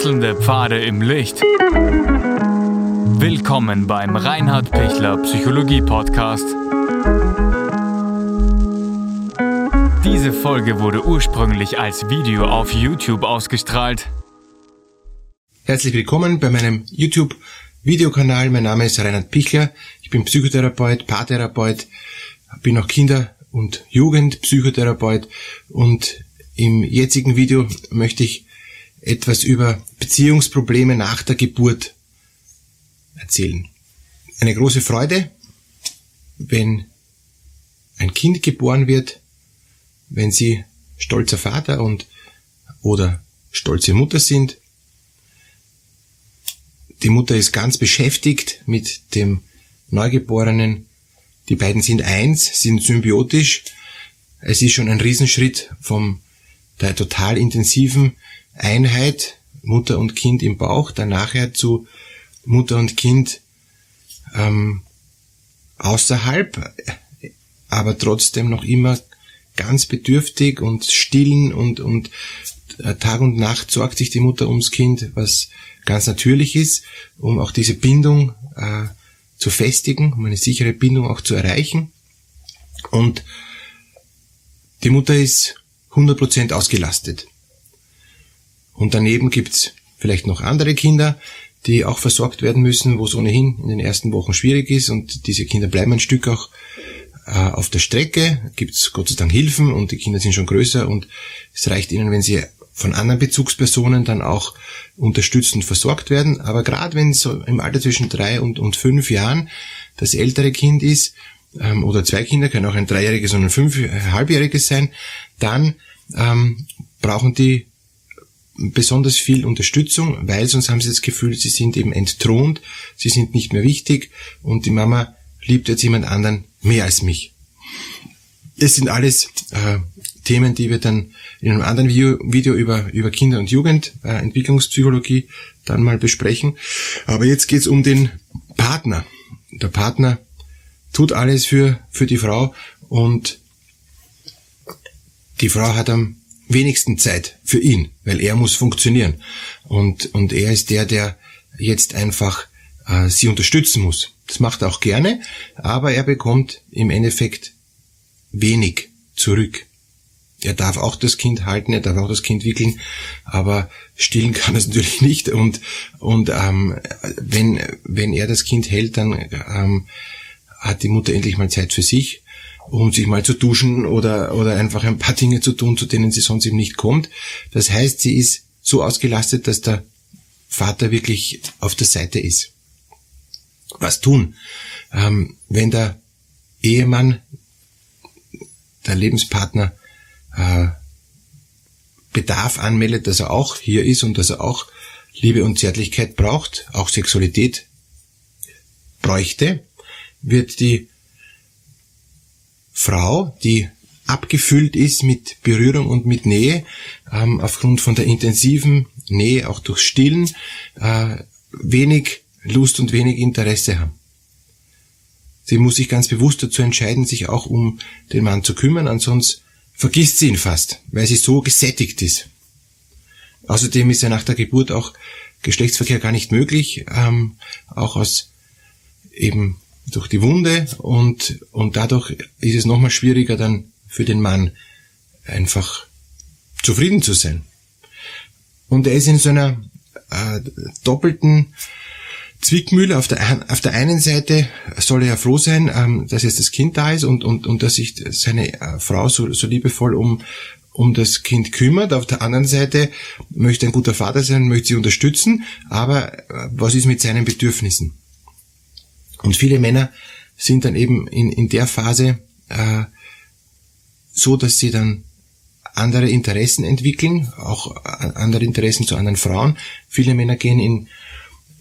Wechselnde Pfade im Licht. Willkommen beim Reinhard Pichler Psychologie Podcast. Diese Folge wurde ursprünglich als Video auf YouTube ausgestrahlt. Herzlich willkommen bei meinem YouTube Videokanal. Mein Name ist Reinhard Pichler. Ich bin Psychotherapeut, Paartherapeut, bin auch Kinder- und Jugendpsychotherapeut und im jetzigen Video möchte ich etwas über Beziehungsprobleme nach der Geburt erzählen. Eine große Freude, wenn ein Kind geboren wird, wenn Sie stolzer Vater und oder stolze Mutter sind. Die Mutter ist ganz beschäftigt mit dem Neugeborenen. Die beiden sind eins, sind symbiotisch. Es ist schon ein Riesenschritt vom der total intensiven Einheit Mutter und Kind im Bauch, dann nachher zu Mutter und Kind ähm, außerhalb, aber trotzdem noch immer ganz bedürftig und stillen und, und äh, Tag und Nacht sorgt sich die Mutter ums Kind, was ganz natürlich ist, um auch diese Bindung äh, zu festigen, um eine sichere Bindung auch zu erreichen. Und die Mutter ist 100% ausgelastet. Und daneben gibt's vielleicht noch andere Kinder, die auch versorgt werden müssen, wo es ohnehin in den ersten Wochen schwierig ist. Und diese Kinder bleiben ein Stück auch äh, auf der Strecke, gibt's Gott sei Dank Hilfen und die Kinder sind schon größer. Und es reicht ihnen, wenn sie von anderen Bezugspersonen dann auch unterstützend versorgt werden. Aber gerade wenn so im Alter zwischen drei und, und fünf Jahren das ältere Kind ist, ähm, oder zwei Kinder, können auch ein dreijähriges und ein fünfhalbjähriges sein, dann ähm, brauchen die besonders viel Unterstützung, weil sonst haben sie das Gefühl, sie sind eben entthront, sie sind nicht mehr wichtig und die Mama liebt jetzt jemand anderen mehr als mich. Es sind alles äh, Themen, die wir dann in einem anderen Video, über, über Kinder- und Jugendentwicklungspsychologie äh, dann mal besprechen. Aber jetzt geht's um den Partner. Der Partner tut alles für, für die Frau und die Frau hat am wenigsten Zeit für ihn, weil er muss funktionieren. Und, und er ist der, der jetzt einfach äh, sie unterstützen muss. Das macht er auch gerne, aber er bekommt im Endeffekt wenig zurück. Er darf auch das Kind halten, er darf auch das Kind wickeln, aber stillen kann es natürlich nicht. Und, und ähm, wenn, wenn er das Kind hält, dann ähm, hat die Mutter endlich mal Zeit für sich, um sich mal zu duschen oder, oder einfach ein paar Dinge zu tun, zu denen sie sonst eben nicht kommt. Das heißt, sie ist so ausgelastet, dass der Vater wirklich auf der Seite ist. Was tun? Ähm, wenn der Ehemann, der Lebenspartner, äh, Bedarf anmeldet, dass er auch hier ist und dass er auch Liebe und Zärtlichkeit braucht, auch Sexualität bräuchte, wird die Frau, die abgefüllt ist mit Berührung und mit Nähe, ähm, aufgrund von der intensiven Nähe, auch durch Stillen, äh, wenig Lust und wenig Interesse haben. Sie muss sich ganz bewusst dazu entscheiden, sich auch um den Mann zu kümmern, ansonsten vergisst sie ihn fast, weil sie so gesättigt ist. Außerdem ist ja nach der Geburt auch Geschlechtsverkehr gar nicht möglich, ähm, auch aus eben durch die Wunde und, und dadurch ist es nochmal schwieriger dann für den Mann einfach zufrieden zu sein. Und er ist in so einer äh, doppelten Zwickmühle. Auf der, auf der einen Seite soll er ja froh sein, ähm, dass jetzt das Kind da ist und, und, und dass sich seine äh, Frau so, so liebevoll um, um das Kind kümmert. Auf der anderen Seite möchte ein guter Vater sein, möchte sie unterstützen, aber äh, was ist mit seinen Bedürfnissen? Und viele Männer sind dann eben in, in der Phase äh, so, dass sie dann andere Interessen entwickeln, auch andere Interessen zu anderen Frauen. Viele Männer gehen in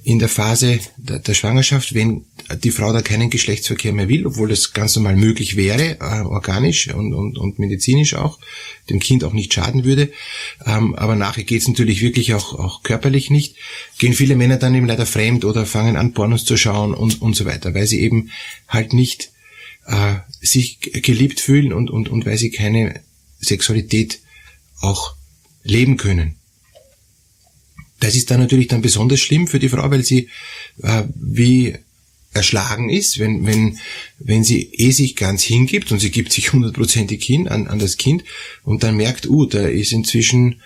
in der Phase der, der, Schwangerschaft, wenn die Frau da keinen Geschlechtsverkehr mehr will, obwohl das ganz normal möglich wäre, äh, organisch und, und, und medizinisch auch, dem Kind auch nicht schaden würde, ähm, aber nachher geht's natürlich wirklich auch, auch körperlich nicht, gehen viele Männer dann eben leider fremd oder fangen an, Pornos zu schauen und, und so weiter, weil sie eben halt nicht äh, sich geliebt fühlen und, und, und weil sie keine Sexualität auch leben können. Das ist dann natürlich dann besonders schlimm für die Frau, weil sie äh, wie erschlagen ist, wenn, wenn, wenn sie eh sich ganz hingibt und sie gibt sich hundertprozentig hin an, an das Kind und dann merkt, uh, da ist inzwischen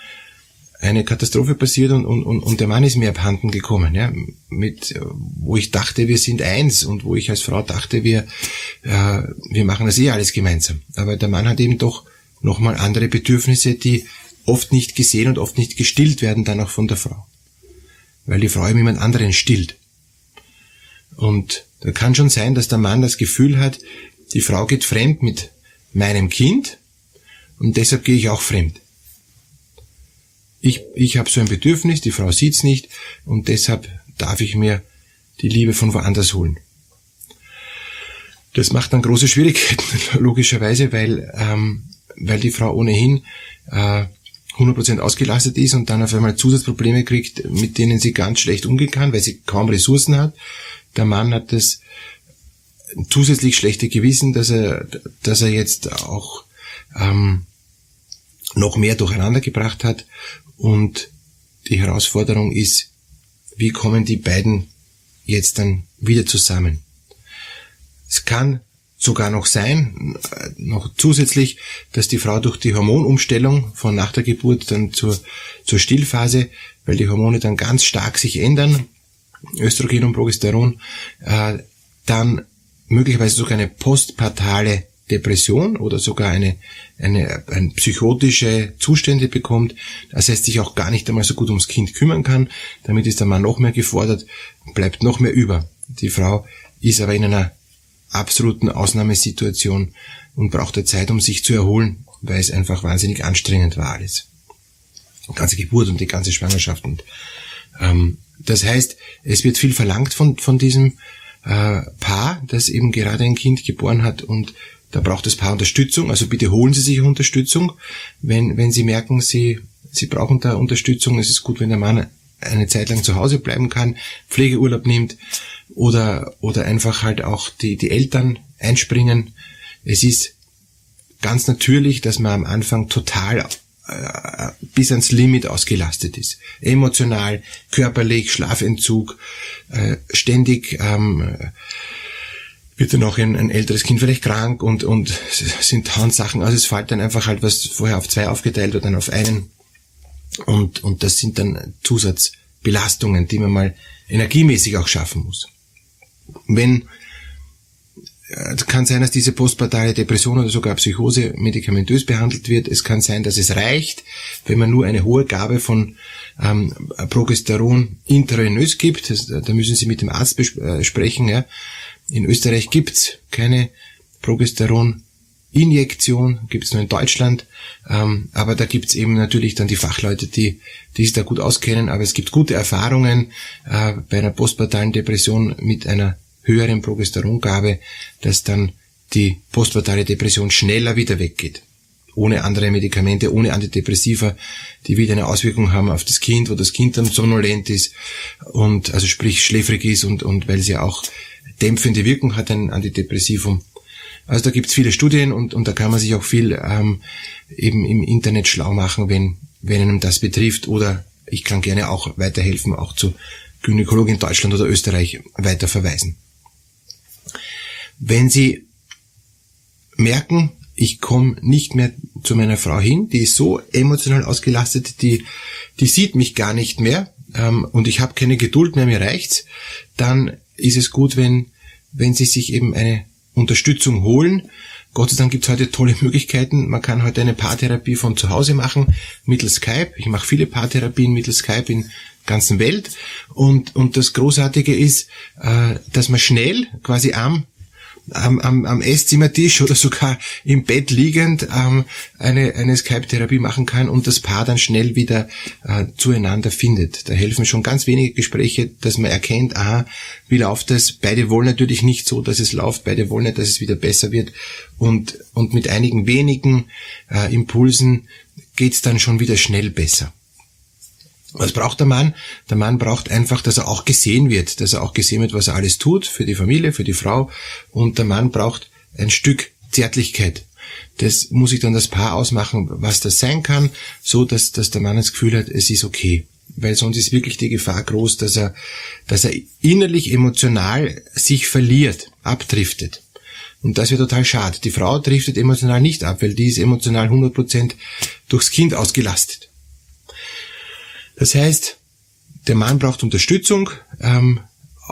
eine Katastrophe passiert und, und, und der Mann ist mir abhanden gekommen, ja, mit, wo ich dachte, wir sind eins und wo ich als Frau dachte, wir, äh, wir machen das eh alles gemeinsam. Aber der Mann hat eben doch nochmal andere Bedürfnisse, die oft nicht gesehen und oft nicht gestillt werden dann auch von der Frau. Weil die Frau eben jemand anderen stillt. Und da kann schon sein, dass der Mann das Gefühl hat, die Frau geht fremd mit meinem Kind und deshalb gehe ich auch fremd. Ich, ich habe so ein Bedürfnis, die Frau sieht's nicht und deshalb darf ich mir die Liebe von woanders holen. Das macht dann große Schwierigkeiten, logischerweise, weil, ähm, weil die Frau ohnehin äh, 100% ausgelastet ist und dann auf einmal Zusatzprobleme kriegt, mit denen sie ganz schlecht umgehen kann, weil sie kaum Ressourcen hat der Mann hat das zusätzlich schlechte Gewissen, dass er, dass er jetzt auch ähm, noch mehr durcheinander gebracht hat. Und die Herausforderung ist, wie kommen die beiden jetzt dann wieder zusammen? Es kann sogar noch sein, äh, noch zusätzlich, dass die Frau durch die Hormonumstellung von nach der Geburt dann zur, zur Stillphase, weil die Hormone dann ganz stark sich ändern, Östrogen und Progesteron, äh, dann möglicherweise sogar eine postpartale Depression oder sogar eine, eine, eine psychotische Zustände bekommt, das heißt sich auch gar nicht einmal so gut ums Kind kümmern kann, damit ist der Mann noch mehr gefordert, bleibt noch mehr über. Die Frau ist aber in einer absoluten Ausnahmesituation und braucht der Zeit, um sich zu erholen, weil es einfach wahnsinnig anstrengend war alles. Die ganze Geburt und die ganze Schwangerschaft und ähm, das heißt, es wird viel verlangt von, von diesem äh, Paar, das eben gerade ein Kind geboren hat und da braucht das Paar Unterstützung. Also bitte holen Sie sich Unterstützung, wenn, wenn Sie merken, Sie, Sie brauchen da Unterstützung. Es ist gut, wenn der Mann eine Zeit lang zu Hause bleiben kann, Pflegeurlaub nimmt oder, oder einfach halt auch die, die Eltern einspringen. Es ist ganz natürlich, dass man am Anfang total äh, bis ans Limit ausgelastet ist. Emotional, körperlich, Schlafentzug, äh, ständig ähm, wird dann auch ein, ein älteres Kind vielleicht krank und, und sind tausend Sachen. Also es fällt dann einfach halt was vorher auf zwei aufgeteilt oder dann auf einen. Und, und das sind dann Zusatzbelastungen, die man mal energiemäßig auch schaffen muss. Wenn es kann sein, dass diese postpartale Depression oder sogar Psychose medikamentös behandelt wird. Es kann sein, dass es reicht, wenn man nur eine hohe Gabe von ähm, Progesteron intravenös gibt. Das, da müssen Sie mit dem Arzt äh, sprechen. Ja. In Österreich gibt's keine Progesteron-Injektion, gibt's nur in Deutschland. Ähm, aber da gibt's eben natürlich dann die Fachleute, die, die sich da gut auskennen. Aber es gibt gute Erfahrungen äh, bei einer postpartalen Depression mit einer höheren Progesterongabe, dass dann die postpartale Depression schneller wieder weggeht. Ohne andere Medikamente, ohne Antidepressiva, die wieder eine Auswirkung haben auf das Kind, wo das Kind dann somnolent ist und also sprich schläfrig ist und, und weil sie auch dämpfende Wirkung hat, ein Antidepressivum. Also da gibt's viele Studien und, und da kann man sich auch viel ähm, eben im Internet schlau machen, wenn, wenn einem das betrifft. Oder ich kann gerne auch weiterhelfen, auch zu Gynäkologen in Deutschland oder Österreich weiter verweisen. Wenn Sie merken, ich komme nicht mehr zu meiner Frau hin, die ist so emotional ausgelastet, die, die sieht mich gar nicht mehr ähm, und ich habe keine Geduld mehr, mir reicht's, dann ist es gut, wenn, wenn Sie sich eben eine Unterstützung holen. Gott sei Dank gibt's heute tolle Möglichkeiten. Man kann heute eine Paartherapie von zu Hause machen, mittels Skype. Ich mache viele Paartherapien mittels Skype in ganzen Welt. Und, und das Großartige ist, äh, dass man schnell quasi am am, am, am Esszimmertisch oder sogar im Bett liegend ähm, eine, eine Skype-Therapie machen kann und das Paar dann schnell wieder äh, zueinander findet. Da helfen schon ganz wenige Gespräche, dass man erkennt, aha, wie läuft das? Beide wollen natürlich nicht so, dass es läuft, beide wollen nicht, dass es wieder besser wird. Und, und mit einigen wenigen äh, Impulsen geht's dann schon wieder schnell besser. Was braucht der Mann? Der Mann braucht einfach, dass er auch gesehen wird, dass er auch gesehen wird, was er alles tut für die Familie, für die Frau. Und der Mann braucht ein Stück Zärtlichkeit. Das muss sich dann das Paar ausmachen, was das sein kann, so dass, dass der Mann das Gefühl hat, es ist okay. weil sonst ist wirklich die Gefahr groß, dass er, dass er innerlich emotional sich verliert, abdriftet. Und das wäre total schade. Die Frau driftet emotional nicht ab, weil die ist emotional 100% durchs Kind ausgelastet. Das heißt, der Mann braucht Unterstützung, ähm,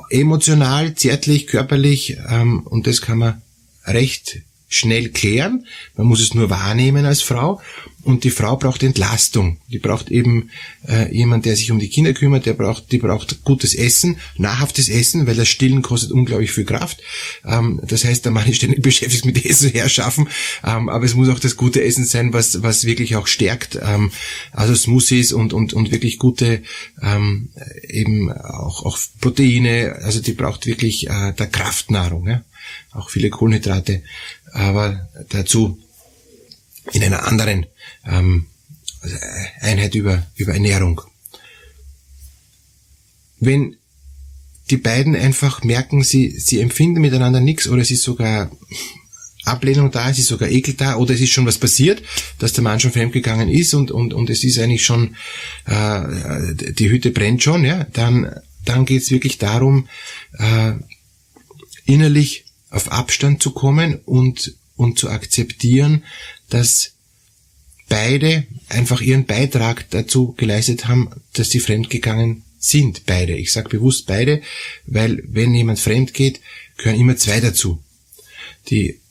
emotional, zärtlich, körperlich, ähm, und das kann man recht schnell klären. Man muss es nur wahrnehmen als Frau. Und die Frau braucht Entlastung. Die braucht eben äh, jemand, der sich um die Kinder kümmert. Der braucht, die braucht gutes Essen, nahrhaftes Essen, weil das Stillen kostet unglaublich viel Kraft. Ähm, das heißt, der Mann ist ständig beschäftigt mit Essen herschaffen. Ähm, aber es muss auch das gute Essen sein, was was wirklich auch stärkt. Ähm, also Smoothies und und und wirklich gute ähm, eben auch auch Proteine. Also die braucht wirklich äh, der Kraftnahrung. Ja? Auch viele Kohlenhydrate aber dazu in einer anderen ähm, Einheit über, über Ernährung. Wenn die beiden einfach merken, sie, sie empfinden miteinander nichts oder es ist sogar Ablehnung da, es ist sogar Ekel da oder es ist schon was passiert, dass der Mann schon fremdgegangen ist und, und, und es ist eigentlich schon, äh, die Hütte brennt schon, ja, dann, dann geht es wirklich darum, äh, innerlich auf Abstand zu kommen und, und zu akzeptieren, dass beide einfach ihren Beitrag dazu geleistet haben, dass sie fremdgegangen sind, beide. Ich sage bewusst beide, weil wenn jemand fremd geht, gehören immer zwei dazu. Die,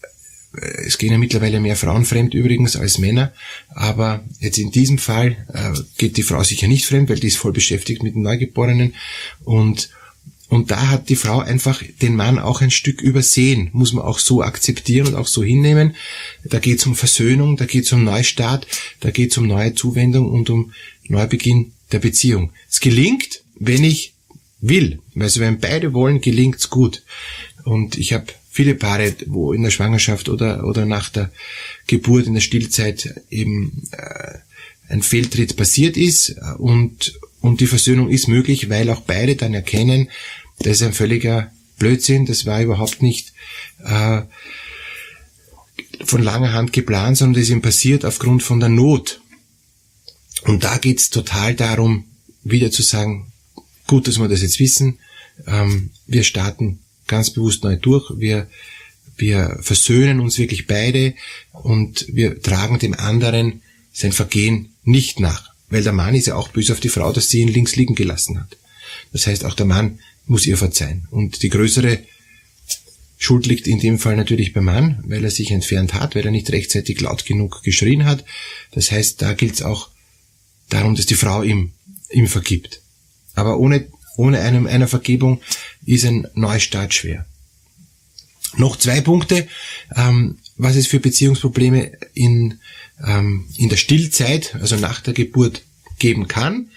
äh, es gehen ja mittlerweile mehr Frauen fremd übrigens als Männer, aber jetzt in diesem Fall äh, geht die Frau sicher nicht fremd, weil die ist voll beschäftigt mit dem Neugeborenen und und da hat die Frau einfach den Mann auch ein Stück übersehen, muss man auch so akzeptieren und auch so hinnehmen. Da geht es um Versöhnung, da geht es um Neustart, da geht es um neue Zuwendung und um Neubeginn der Beziehung. Es gelingt, wenn ich will. Also wenn beide wollen, gelingt's gut. Und ich habe viele Paare, wo in der Schwangerschaft oder, oder nach der Geburt in der Stillzeit eben äh, ein Fehltritt passiert ist und, und die Versöhnung ist möglich, weil auch beide dann erkennen, das ist ein völliger Blödsinn, das war überhaupt nicht äh, von langer Hand geplant, sondern das ist ihm passiert aufgrund von der Not. Und da geht's total darum, wieder zu sagen, gut, dass wir das jetzt wissen, ähm, wir starten ganz bewusst neu durch, wir, wir versöhnen uns wirklich beide und wir tragen dem anderen sein Vergehen nicht nach. Weil der Mann ist ja auch böse auf die Frau, dass sie ihn links liegen gelassen hat. Das heißt, auch der Mann muss ihr verzeihen. Und die größere Schuld liegt in dem Fall natürlich beim Mann, weil er sich entfernt hat, weil er nicht rechtzeitig laut genug geschrien hat. Das heißt, da gilt es auch darum, dass die Frau ihm, ihm vergibt. Aber ohne, ohne einem, einer Vergebung ist ein Neustart schwer. Noch zwei Punkte, ähm, was es für Beziehungsprobleme in, ähm, in der Stillzeit, also nach der Geburt, geben kann.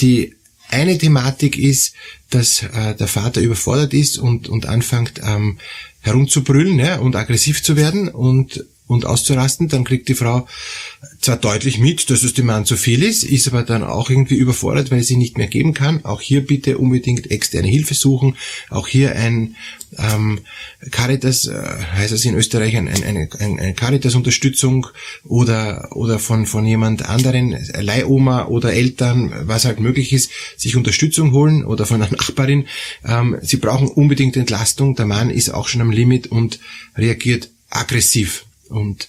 Die eine Thematik ist, dass äh, der Vater überfordert ist und, und anfängt ähm, herumzubrüllen ja, und aggressiv zu werden und und auszurasten, dann kriegt die Frau zwar deutlich mit, dass es dem Mann zu viel ist, ist aber dann auch irgendwie überfordert, weil sie nicht mehr geben kann. Auch hier bitte unbedingt externe Hilfe suchen. Auch hier ein ähm, Caritas, äh, heißt es in Österreich, ein, ein, eine, eine Caritas-Unterstützung oder, oder von, von jemand anderen, Leihoma oder Eltern, was halt möglich ist, sich Unterstützung holen oder von einer Nachbarin. Ähm, sie brauchen unbedingt Entlastung. Der Mann ist auch schon am Limit und reagiert aggressiv und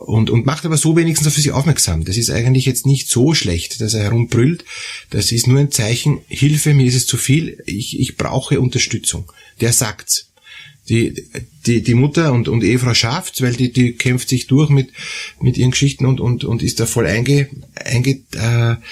und, und macht aber so wenigstens auf sich aufmerksam. Das ist eigentlich jetzt nicht so schlecht, dass er herumbrüllt. Das ist nur ein Zeichen, Hilfe, mir ist es zu viel, ich, ich brauche Unterstützung. Der sagt's. Die, die, die Mutter und, und Ehefrau schafft's, weil die, die kämpft sich durch mit, mit ihren Geschichten und, und, und ist da voll einge, eingeteilt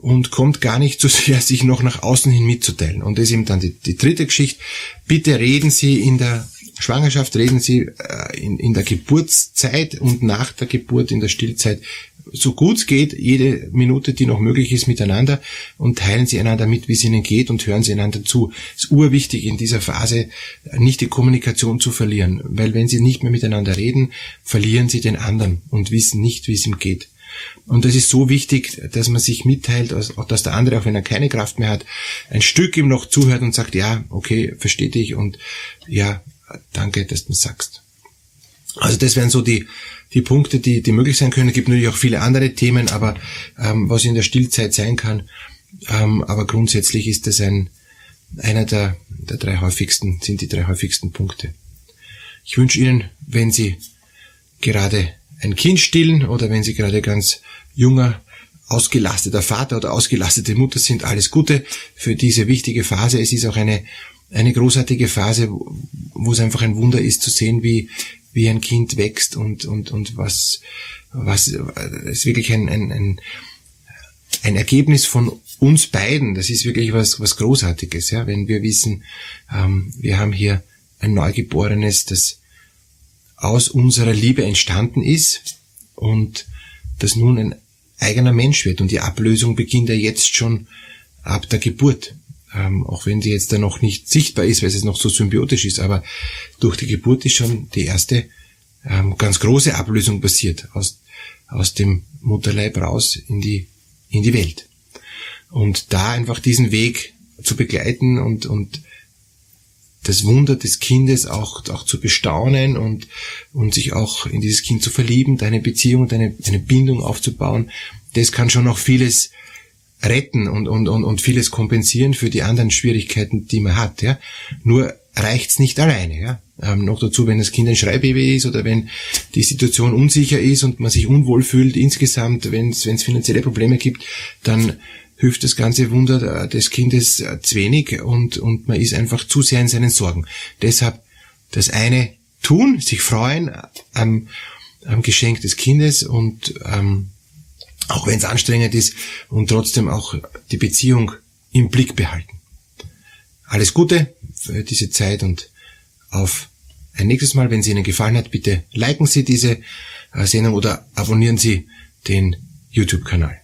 und kommt gar nicht so sehr, sich noch nach außen hin mitzuteilen. Und das ist eben dann die, die dritte Geschichte. Bitte reden Sie in der Schwangerschaft reden Sie äh, in, in der Geburtszeit und nach der Geburt in der Stillzeit so gut es geht, jede Minute, die noch möglich ist, miteinander und teilen Sie einander mit, wie es Ihnen geht und hören Sie einander zu. Es ist urwichtig in dieser Phase, nicht die Kommunikation zu verlieren, weil wenn Sie nicht mehr miteinander reden, verlieren Sie den anderen und wissen nicht, wie es ihm geht. Und das ist so wichtig, dass man sich mitteilt, dass der andere, auch wenn er keine Kraft mehr hat, ein Stück ihm noch zuhört und sagt, ja, okay, verstehe dich und ja, danke, dass du sagst. Also das wären so die, die Punkte, die, die möglich sein können. Es gibt natürlich auch viele andere Themen, aber ähm, was in der Stillzeit sein kann. Ähm, aber grundsätzlich ist das ein, einer der, der drei häufigsten, sind die drei häufigsten Punkte. Ich wünsche Ihnen, wenn Sie gerade ein Kind stillen oder wenn Sie gerade ganz junger, ausgelasteter Vater oder ausgelastete Mutter sind, alles Gute für diese wichtige Phase. Es ist auch eine, eine großartige Phase, wo es einfach ein Wunder ist zu sehen, wie, wie ein Kind wächst und, und, und was, was, ist wirklich ein, ein, ein, ein Ergebnis von uns beiden. Das ist wirklich was, was Großartiges, ja, wenn wir wissen, ähm, wir haben hier ein Neugeborenes, das aus unserer Liebe entstanden ist und das nun ein eigener Mensch wird. Und die Ablösung beginnt ja jetzt schon ab der Geburt. Ähm, auch wenn die jetzt da noch nicht sichtbar ist, weil es noch so symbiotisch ist, aber durch die Geburt ist schon die erste ähm, ganz große Ablösung passiert aus, aus dem Mutterleib raus in die, in die Welt. Und da einfach diesen Weg zu begleiten und, und das Wunder des Kindes auch, auch zu bestaunen und, und sich auch in dieses Kind zu verlieben, deine Beziehung, deine, eine Bindung aufzubauen, das kann schon noch vieles retten und, und, und, und vieles kompensieren für die anderen Schwierigkeiten, die man hat. Ja. Nur reicht's nicht alleine. Ja. Ähm, noch dazu, wenn das Kind ein Schreibaby ist oder wenn die Situation unsicher ist und man sich unwohl fühlt insgesamt, wenn es finanzielle Probleme gibt, dann hilft das ganze Wunder des Kindes zu wenig und, und man ist einfach zu sehr in seinen Sorgen. Deshalb das eine tun, sich freuen am, am Geschenk des Kindes und ähm, auch wenn es anstrengend ist und trotzdem auch die Beziehung im Blick behalten. Alles Gute für diese Zeit und auf ein nächstes Mal, wenn es Ihnen gefallen hat, bitte liken Sie diese äh, Sendung oder abonnieren Sie den YouTube-Kanal.